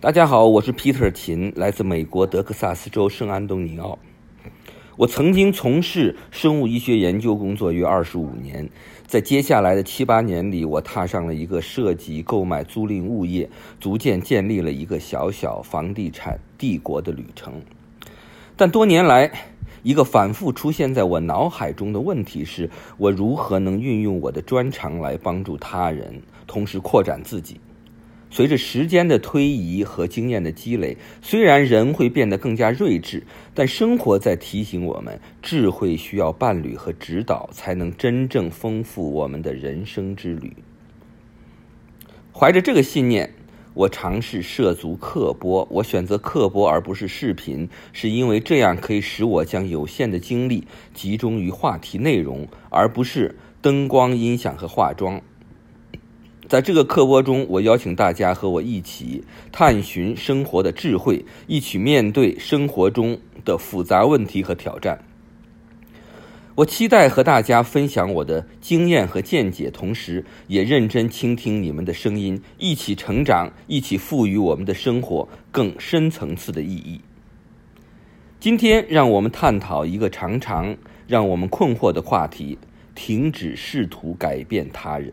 大家好，我是 Peter 秦，来自美国德克萨斯州圣安东尼奥。我曾经从事生物医学研究工作约二十五年，在接下来的七八年里，我踏上了一个涉及购买租赁物业，逐渐建立了一个小小房地产帝国的旅程。但多年来，一个反复出现在我脑海中的问题是：我如何能运用我的专长来帮助他人，同时扩展自己？随着时间的推移和经验的积累，虽然人会变得更加睿智，但生活在提醒我们，智慧需要伴侣和指导，才能真正丰富我们的人生之旅。怀着这个信念，我尝试涉足刻播。我选择刻播而不是视频，是因为这样可以使我将有限的精力集中于话题内容，而不是灯光、音响和化妆。在这个课播中，我邀请大家和我一起探寻生活的智慧，一起面对生活中的复杂问题和挑战。我期待和大家分享我的经验和见解，同时也认真倾听你们的声音，一起成长，一起赋予我们的生活更深层次的意义。今天，让我们探讨一个常常让我们困惑的话题：停止试图改变他人。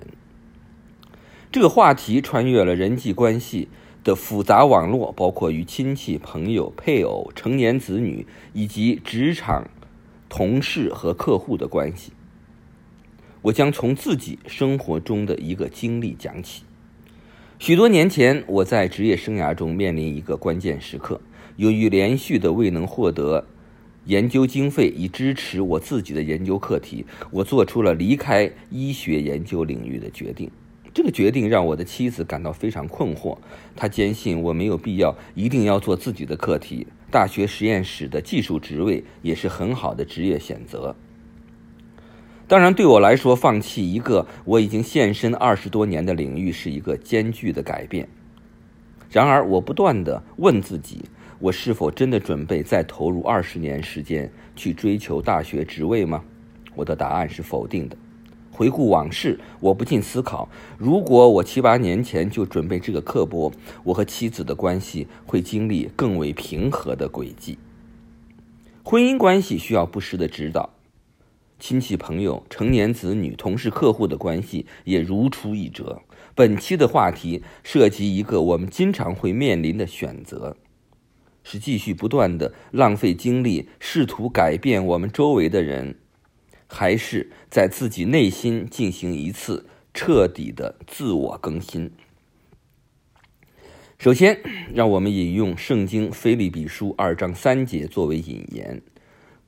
这个话题穿越了人际关系的复杂网络，包括与亲戚、朋友、配偶、成年子女以及职场同事和客户的关系。我将从自己生活中的一个经历讲起。许多年前，我在职业生涯中面临一个关键时刻，由于连续的未能获得研究经费以支持我自己的研究课题，我做出了离开医学研究领域的决定。这个决定让我的妻子感到非常困惑。她坚信我没有必要一定要做自己的课题。大学实验室的技术职位也是很好的职业选择。当然，对我来说，放弃一个我已经献身二十多年的领域是一个艰巨的改变。然而，我不断的问自己：我是否真的准备再投入二十年时间去追求大学职位吗？我的答案是否定的。回顾往事，我不禁思考：如果我七八年前就准备这个课播，我和妻子的关系会经历更为平和的轨迹。婚姻关系需要不时的指导，亲戚朋友、成年子女、同事、客户的关系也如出一辙。本期的话题涉及一个我们经常会面临的选择：是继续不断的浪费精力，试图改变我们周围的人。还是在自己内心进行一次彻底的自我更新。首先，让我们引用《圣经·腓立比书》二章三节作为引言：“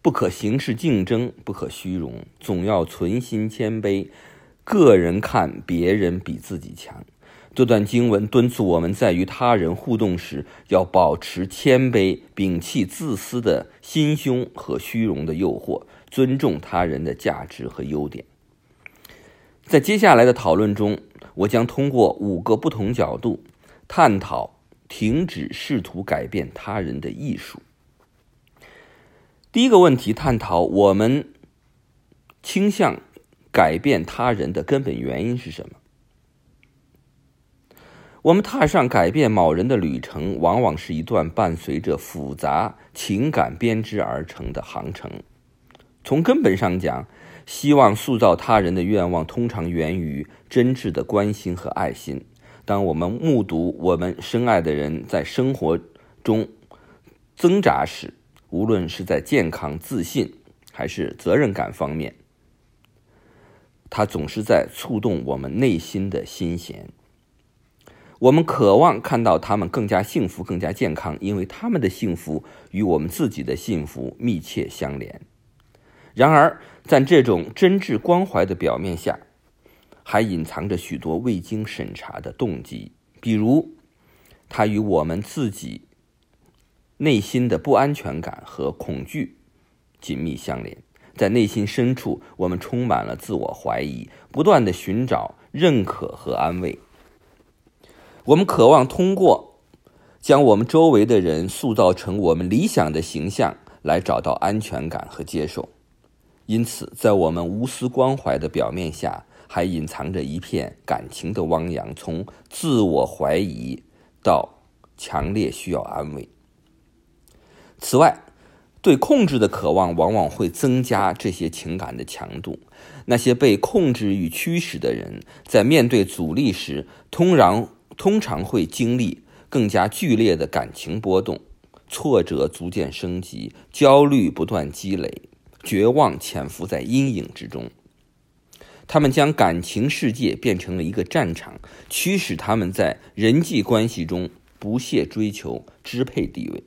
不可行事竞争，不可虚荣，总要存心谦卑。个人看别人比自己强。”这段经文敦促我们在与他人互动时，要保持谦卑，摒弃自私的心胸和虚荣的诱惑。尊重他人的价值和优点。在接下来的讨论中，我将通过五个不同角度探讨停止试图改变他人的艺术。第一个问题，探讨我们倾向改变他人的根本原因是什么？我们踏上改变某人的旅程，往往是一段伴随着复杂情感编织而成的航程。从根本上讲，希望塑造他人的愿望通常源于真挚的关心和爱心。当我们目睹我们深爱的人在生活中挣扎时，无论是在健康、自信还是责任感方面，他总是在触动我们内心的心弦。我们渴望看到他们更加幸福、更加健康，因为他们的幸福与我们自己的幸福密切相连。然而，在这种真挚关怀的表面下，还隐藏着许多未经审查的动机。比如，它与我们自己内心的不安全感和恐惧紧密相连。在内心深处，我们充满了自我怀疑，不断的寻找认可和安慰。我们渴望通过将我们周围的人塑造成我们理想的形象，来找到安全感和接受。因此，在我们无私关怀的表面下，还隐藏着一片感情的汪洋，从自我怀疑到强烈需要安慰。此外，对控制的渴望往往会增加这些情感的强度。那些被控制与驱使的人，在面对阻力时，通常通常会经历更加剧烈的感情波动，挫折逐渐升级，焦虑不断积累，绝望潜伏在阴影之中。他们将感情世界变成了一个战场，驱使他们在人际关系中不懈追求支配地位。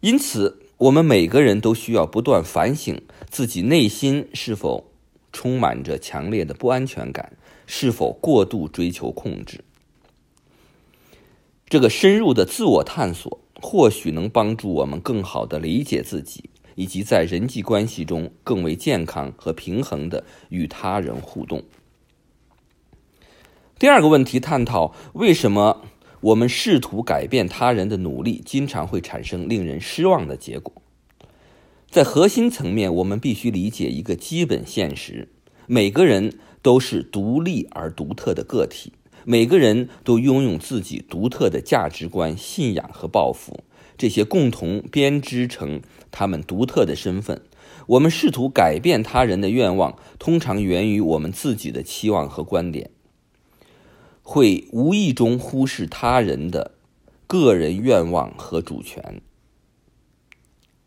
因此，我们每个人都需要不断反省自己内心是否充满着强烈的不安全感，是否过度追求控制。这个深入的自我探索，或许能帮助我们更好的理解自己，以及在人际关系中更为健康和平衡的与他人互动。第二个问题探讨为什么。我们试图改变他人的努力，经常会产生令人失望的结果。在核心层面，我们必须理解一个基本现实：每个人都是独立而独特的个体，每个人都拥有自己独特的价值观、信仰和抱负，这些共同编织成他们独特的身份。我们试图改变他人的愿望，通常源于我们自己的期望和观点。会无意中忽视他人的个人愿望和主权，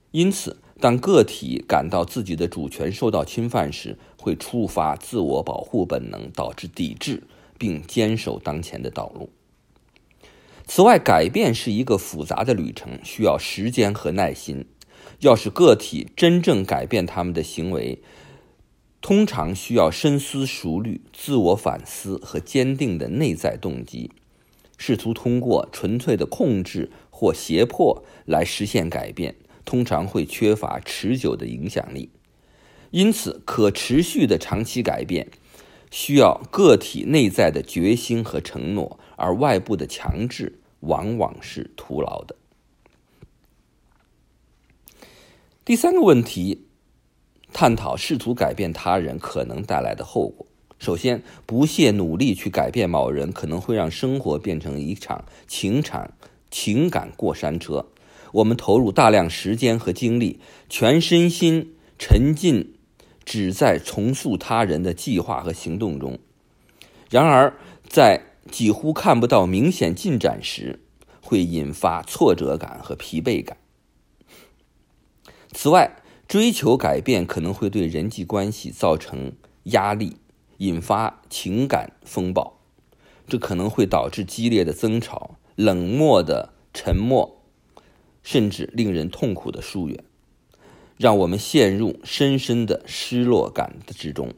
因此，当个体感到自己的主权受到侵犯时，会触发自我保护本能，导致抵制，并坚守当前的道路。此外，改变是一个复杂的旅程，需要时间和耐心。要使个体真正改变他们的行为。通常需要深思熟虑、自我反思和坚定的内在动机，试图通过纯粹的控制或胁迫来实现改变，通常会缺乏持久的影响力。因此，可持续的长期改变需要个体内在的决心和承诺，而外部的强制往往是徒劳的。第三个问题。探讨试图改变他人可能带来的后果。首先，不懈努力去改变某人，可能会让生活变成一场情场情感过山车。我们投入大量时间和精力，全身心沉浸只在重塑他人的计划和行动中。然而，在几乎看不到明显进展时，会引发挫折感和疲惫感。此外，追求改变可能会对人际关系造成压力，引发情感风暴，这可能会导致激烈的争吵、冷漠的沉默，甚至令人痛苦的疏远，让我们陷入深深的失落感之中。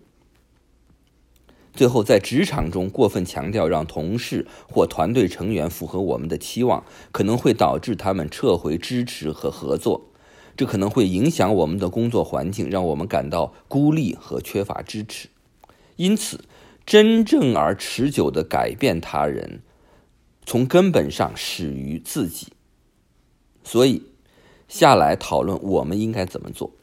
最后，在职场中过分强调让同事或团队成员符合我们的期望，可能会导致他们撤回支持和合作。这可能会影响我们的工作环境，让我们感到孤立和缺乏支持。因此，真正而持久的改变他人，从根本上始于自己。所以，下来讨论我们应该怎么做。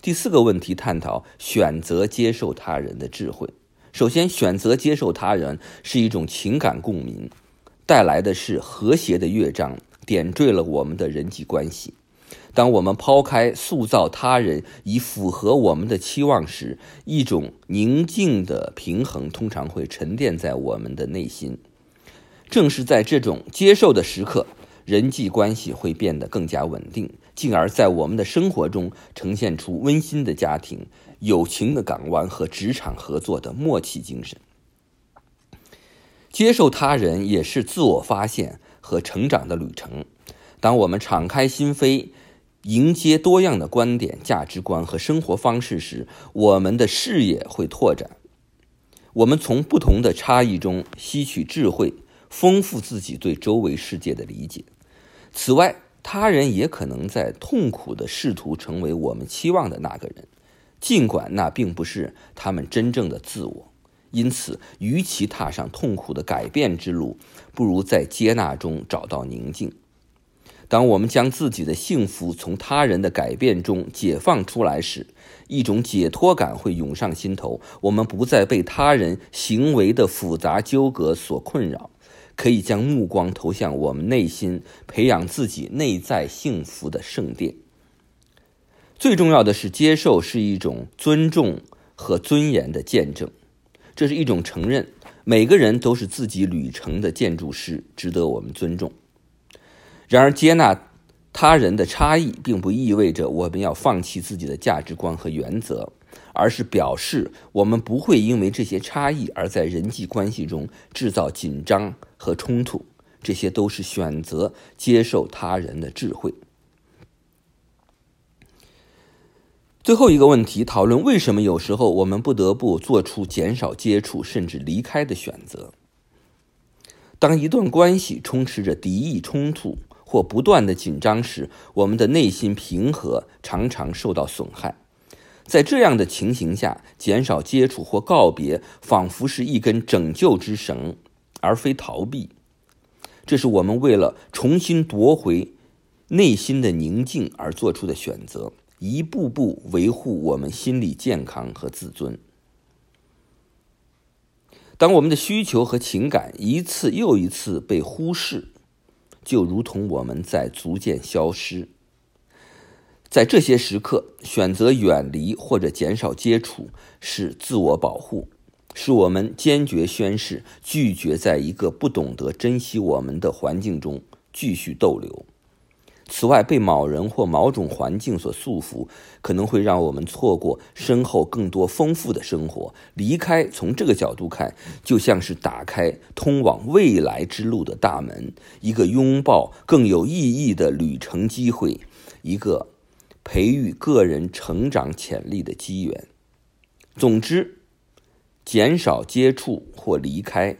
第四个问题探讨选择接受他人的智慧。首先，选择接受他人是一种情感共鸣，带来的是和谐的乐章，点缀了我们的人际关系。当我们抛开塑造他人以符合我们的期望时，一种宁静的平衡通常会沉淀在我们的内心。正是在这种接受的时刻，人际关系会变得更加稳定，进而在我们的生活中呈现出温馨的家庭、友情的港湾和职场合作的默契精神。接受他人也是自我发现和成长的旅程。当我们敞开心扉。迎接多样的观点、价值观和生活方式时，我们的视野会拓展。我们从不同的差异中吸取智慧，丰富自己对周围世界的理解。此外，他人也可能在痛苦的试图成为我们期望的那个人，尽管那并不是他们真正的自我。因此，与其踏上痛苦的改变之路，不如在接纳中找到宁静。当我们将自己的幸福从他人的改变中解放出来时，一种解脱感会涌上心头。我们不再被他人行为的复杂纠葛所困扰，可以将目光投向我们内心，培养自己内在幸福的圣殿。最重要的是，接受是一种尊重和尊严的见证，这是一种承认，每个人都是自己旅程的建筑师，值得我们尊重。然而，接纳他人的差异，并不意味着我们要放弃自己的价值观和原则，而是表示我们不会因为这些差异而在人际关系中制造紧张和冲突。这些都是选择接受他人的智慧。最后一个问题，讨论为什么有时候我们不得不做出减少接触甚至离开的选择。当一段关系充斥着敌意冲突或不断的紧张时，我们的内心平和常常受到损害。在这样的情形下，减少接触或告别，仿佛是一根拯救之绳，而非逃避。这是我们为了重新夺回内心的宁静而做出的选择。一步步维护我们心理健康和自尊。当我们的需求和情感一次又一次被忽视，就如同我们在逐渐消失。在这些时刻，选择远离或者减少接触是自我保护，是我们坚决宣誓拒绝在一个不懂得珍惜我们的环境中继续逗留。此外，被某人或某种环境所束缚，可能会让我们错过身后更多丰富的生活。离开，从这个角度看，就像是打开通往未来之路的大门，一个拥抱更有意义的旅程机会，一个培育个人成长潜力的机缘。总之，减少接触或离开，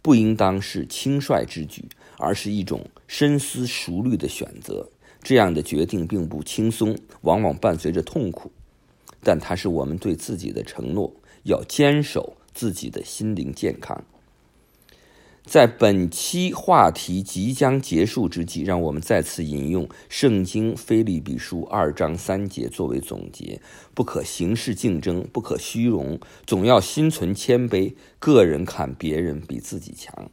不应当是轻率之举。而是一种深思熟虑的选择。这样的决定并不轻松，往往伴随着痛苦，但它是我们对自己的承诺，要坚守自己的心灵健康。在本期话题即将结束之际，让我们再次引用《圣经·菲利比书》二章三节作为总结：不可形式竞争，不可虚荣，总要心存谦卑，个人看别人比自己强。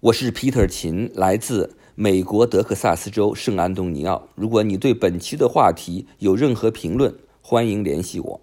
我是皮特秦，来自美国德克萨斯州圣安东尼奥。如果你对本期的话题有任何评论，欢迎联系我。